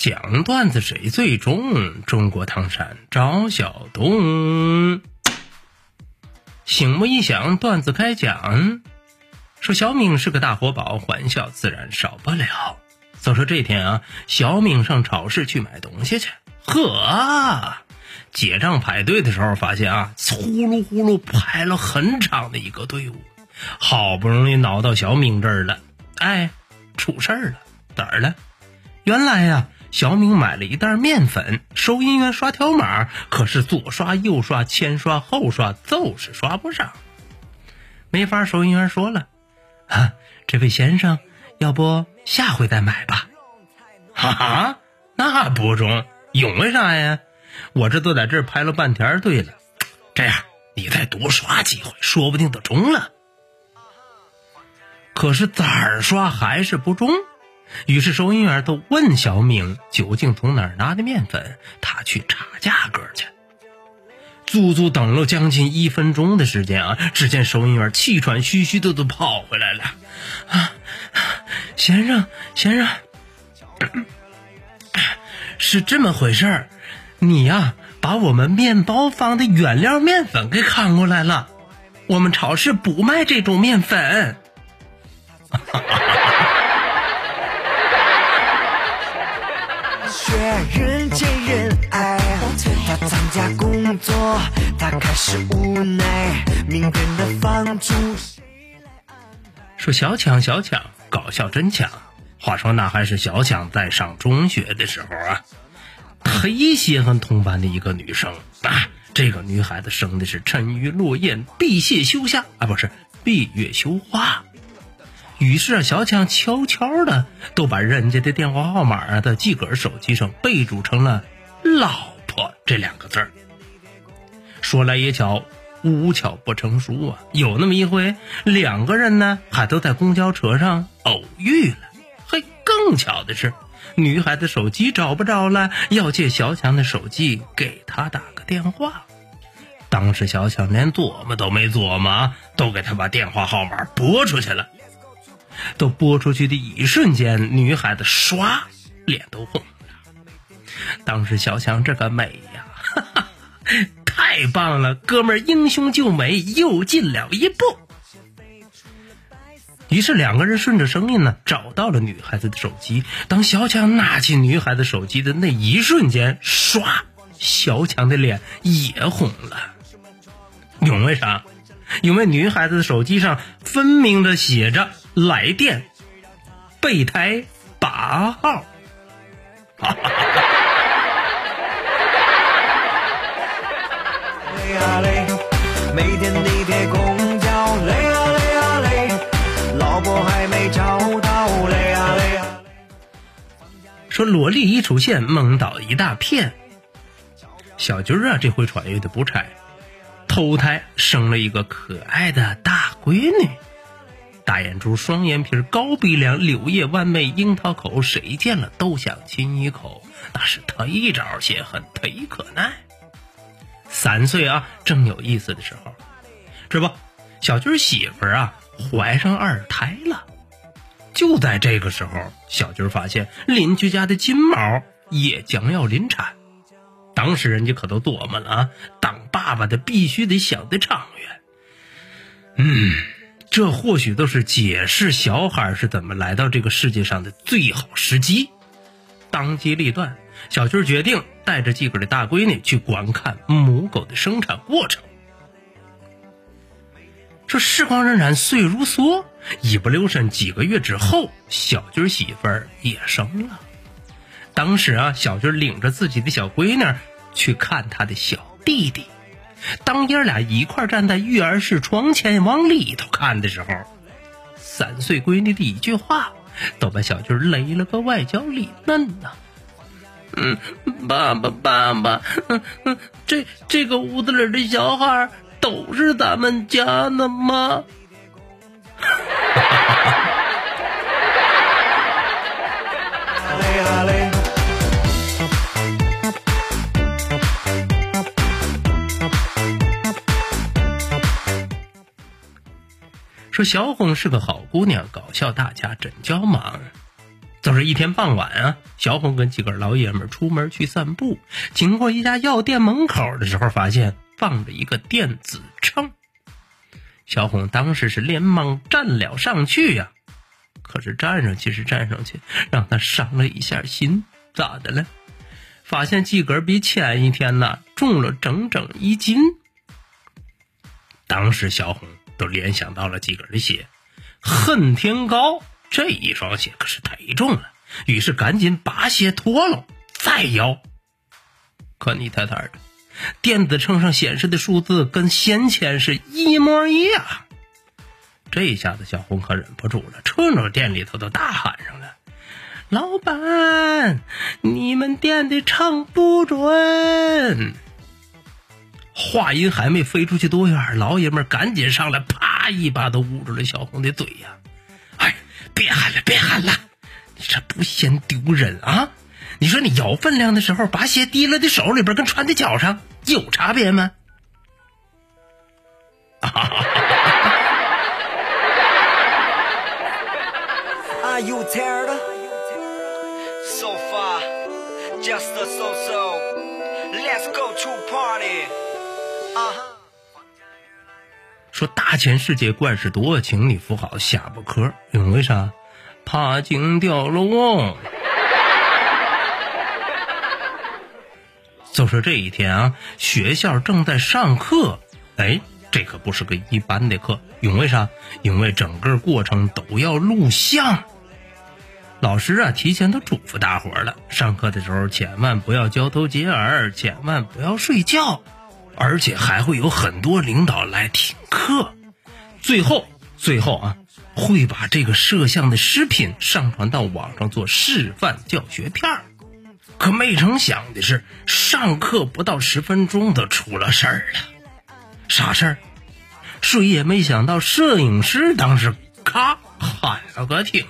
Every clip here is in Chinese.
讲段子谁最中？中国唐山赵小东。醒目一响，段子开讲。说小敏是个大活宝，欢笑自然少不了。就说这天啊，小敏上超市去买东西去，呵，结账排队的时候发现啊，呼噜呼噜排了很长的一个队伍，好不容易挠到小敏这儿了，哎，出事儿了，哪儿了？原来呀。小敏买了一袋面粉，收银员刷条码，可是左刷右刷前刷后刷就是刷不上，没法。收银员说了：“啊，这位先生，要不下回再买吧？”哈哈，那不中，因为啥呀？我这都在这儿排了半天队了。这样，你再多刷几回，说不定就中了。可是咋刷还是不中。于是收银员都问小明究竟从哪儿拿的面粉，他去查价格去。足足等了将近一分钟的时间啊！只见收银员气喘吁吁的都跑回来了。啊，先生，先生，是这么回事儿，你呀把我们面包房的原料面粉给看过来了，我们超市不卖这种面粉。哈哈哈。人见人爱，他参加工作，他开始无奈，明天的房租。说小强，小强，搞笑真强。话说那还是小强在上中学的时候啊，忒稀罕同班的一个女生啊。这个女孩子生的是沉鱼落雁，闭月羞花啊，不是闭月羞花。于是啊，小强悄悄的都把人家的电话号码啊，在自个儿手机上备注成了“老婆”这两个字儿。说来也巧，无巧不成书啊！有那么一回，两个人呢还都在公交车上偶遇了。嘿，更巧的是，女孩子手机找不着了，要借小强的手机给她打个电话。当时小强连琢磨都没琢磨，都给他把电话号码拨出去了。都播出去的一瞬间，女孩子唰，脸都红了。当时小强这个美呀，哈哈，太棒了，哥们儿英雄救美又进了一步。于是两个人顺着声音呢，找到了女孩子的手机。当小强拿起女孩子手机的那一瞬间，唰，小强的脸也红了。因为啥？因为女孩子的手机上分明的写着。来电，备胎八号。累啊累，每天地铁公交累啊累啊累，老婆还没找到累啊累啊。说萝莉一出现，蒙倒一大片。小军啊，这回穿越的不差，头胎生了一个可爱的大闺女。大眼珠、双眼皮、高鼻梁、柳叶弯眉、樱桃口，谁见了都想亲一口，那是忒招泄恨，忒可耐。三岁啊，正有意思的时候，这不，小军媳妇啊怀上二胎了。就在这个时候，小军发现邻居家的金毛也将要临产。当时人家可都琢磨了啊，当爸爸的必须得想得长远。嗯。这或许都是解释小孩是怎么来到这个世界上的最好时机。当机立断，小军决定带着自个的大闺女去观看母狗的生产过程。这时光荏苒，岁如梭，一不留神，几个月之后，小军媳妇儿也生了。当时啊，小军领着自己的小闺女去看他的小弟弟。当爷俩一块站在育儿室窗前往里头看的时候，三岁闺女的一句话，都把小军雷了个外焦里嫩呐。嗯，爸爸爸爸，嗯嗯，这这个屋子里的小孩都是咱们家的吗？说小红是个好姑娘，搞笑大家真叫忙。就是一天傍晚啊，小红跟几个老爷们出门去散步，经过一家药店门口的时候，发现放着一个电子秤。小红当时是连忙站了上去呀，可是站上去是站上去，让他伤了一下心。咋的了？发现几根比前一天呢重了整整一斤。当时小红。都联想到了自个儿的鞋，恨天高这一双鞋可是忒重了，于是赶紧把鞋脱了再摇。可你太太的，电子秤上显示的数字跟先前是一模一样。这一下子小红可忍不住了，冲着店里头都大喊上了：“老板，你们店的秤不准！”话音还没飞出去多远，老爷们赶紧上来，啪一把都捂住了小红的嘴呀！哎，别喊了，别喊了，你这不嫌丢人啊？你说你摇分量的时候，把鞋提了的手里边跟穿在脚上有差别吗？哈哈哈说大千世界怪事多，请你扶好下巴颏，因为啥？怕惊掉了哦。就说这一天啊，学校正在上课，哎，这可不是个一般的课，因为啥？因为整个过程都要录像。老师啊，提前都嘱咐大伙了，上课的时候千万不要交头接耳，千万不要睡觉。而且还会有很多领导来听课，最后最后啊，会把这个摄像的视频上传到网上做示范教学片儿。可没成想的是，上课不到十分钟都出了事儿了。啥事儿？谁也没想到，摄影师当时咔喊了个停。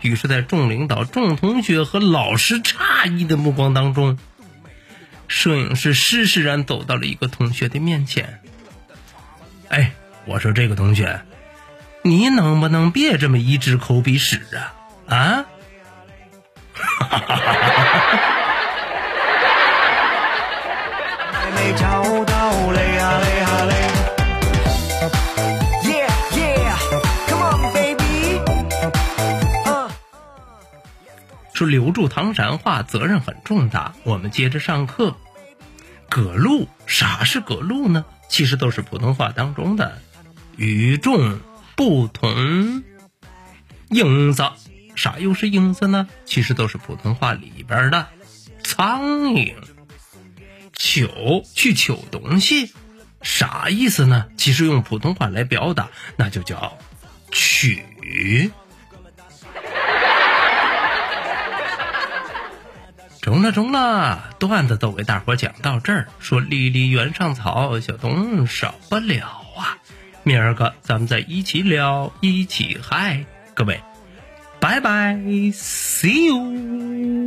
于是，在众领导、众同学和老师诧异的目光当中。摄影师施施然走到了一个同学的面前。哎，我说这个同学，你能不能别这么一支口鼻屎啊？啊？哈哈哈哈哈留住唐山话责任很重大，我们接着上课。葛路，啥是葛路呢？其实都是普通话当中的与众不同。影子，啥又是影子呢？其实都是普通话里边的苍蝇。取去取东西，啥意思呢？其实用普通话来表达，那就叫取。中了中了，段子都给大伙讲到这儿。说离离原上草，小东少不了啊。明儿个咱们再一起聊，一起嗨，各位，拜拜，see you。